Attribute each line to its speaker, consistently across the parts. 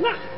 Speaker 1: 那、啊。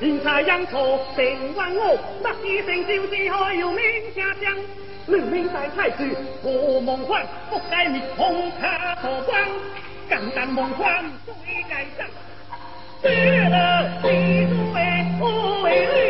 Speaker 1: 人才养错，成万恶，那一生就是还有名下将。人民在太子，无梦幻，不该你红卡破光。刚刚梦幻最该上，绝了你都为不为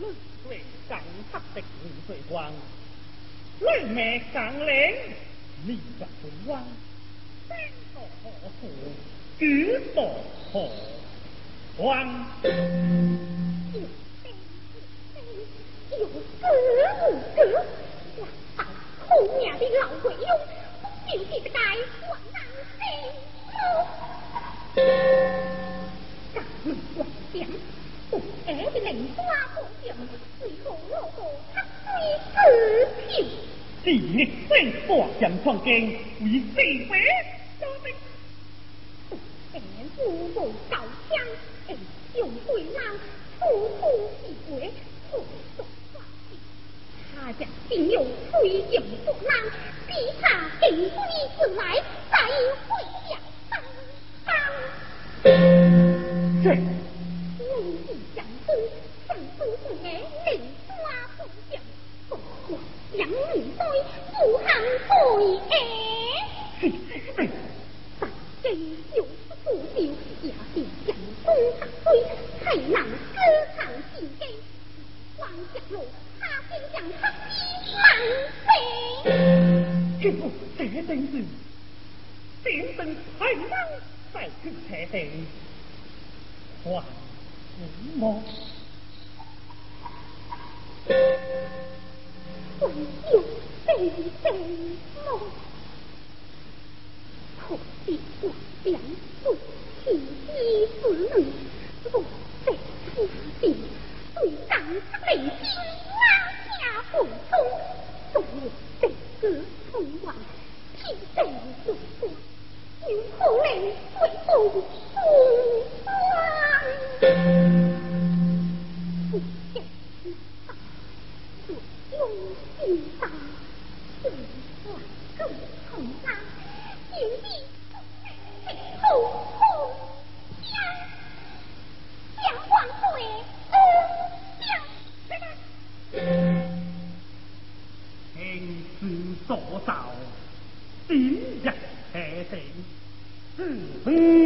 Speaker 1: Lời khuyên chẳng khác gì 举所何光？thank you 创建为四百多兵，今年五步高枪，用对郎夫妇一回，速速发起。他将今有推进不难，逼他定规自来，再会下当当。再去拆定，还什么？还有。飞飞梦，可惜我两不弃一子女，我在此地对长雷兵拉下不忠，昨日被哥封王，替贼入关，今后来为父封是非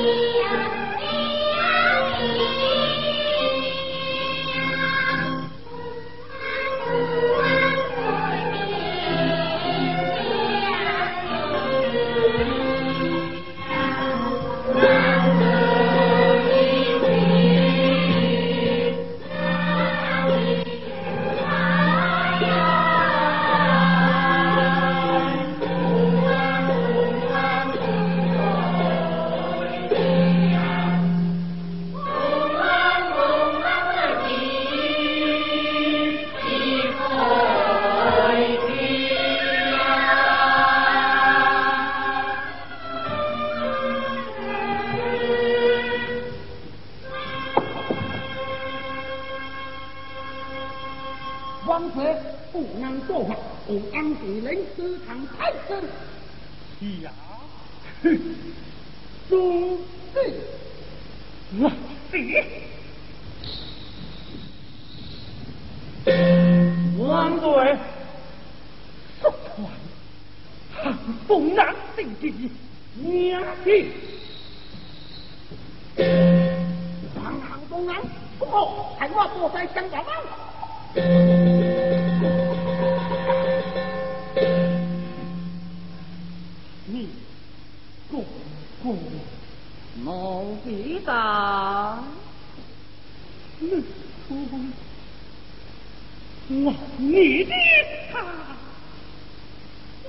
Speaker 1: Thank you. 哼，中队，我第一。中队，速度快，行风难敌的，娘希。行行，工人不好，系我做晒乡家佬。你。公公孟必达，你出，我你的他，哦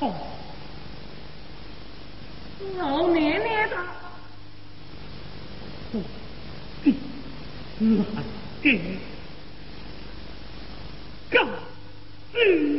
Speaker 1: 哦，老奶奶的，我的难
Speaker 2: 的，干死。